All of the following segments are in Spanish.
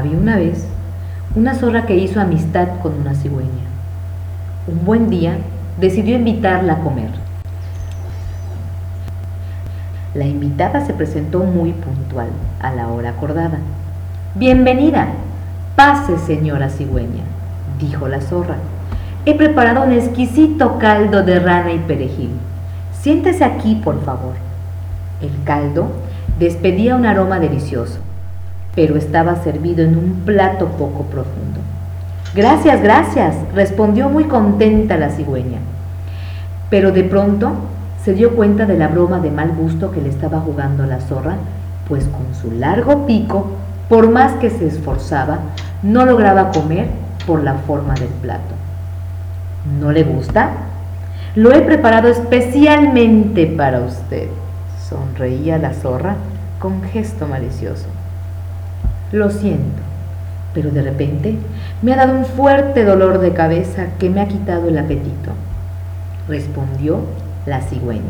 Había una vez una zorra que hizo amistad con una cigüeña. Un buen día decidió invitarla a comer. La invitada se presentó muy puntual a la hora acordada. Bienvenida, pase señora cigüeña, dijo la zorra. He preparado un exquisito caldo de rana y perejil. Siéntese aquí, por favor. El caldo despedía un aroma delicioso, pero estaba servido en un plato poco profundo. Gracias, gracias, respondió muy contenta la cigüeña. Pero de pronto se dio cuenta de la broma de mal gusto que le estaba jugando la zorra, pues con su largo pico, por más que se esforzaba, no lograba comer por la forma del plato. ¿No le gusta? Lo he preparado especialmente para usted, sonreía la zorra con gesto malicioso. Lo siento, pero de repente me ha dado un fuerte dolor de cabeza que me ha quitado el apetito, respondió la cigüeña.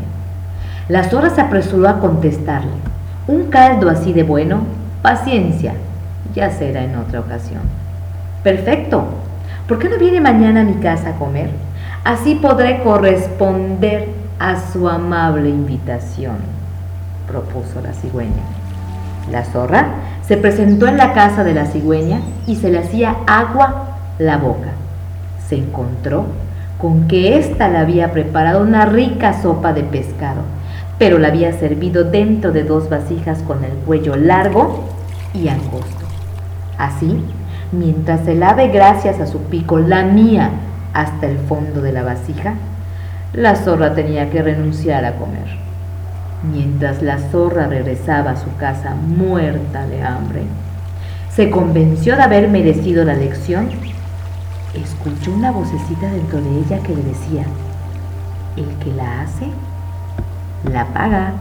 La zorra se apresuró a contestarle. Un caldo así de bueno, paciencia, ya será en otra ocasión. Perfecto. ¿Por qué no viene mañana a mi casa a comer? Así podré corresponder a su amable invitación, propuso la cigüeña. La zorra se presentó en la casa de la cigüeña y se le hacía agua la boca. Se encontró con que ésta le había preparado una rica sopa de pescado, pero la había servido dentro de dos vasijas con el cuello largo y angosto. Así, mientras el ave gracias a su pico lamía hasta el fondo de la vasija, la zorra tenía que renunciar a comer. Mientras la zorra regresaba a su casa muerta de hambre, se convenció de haber merecido la lección escuchó una vocecita dentro de ella que le decía, el que la hace, la paga.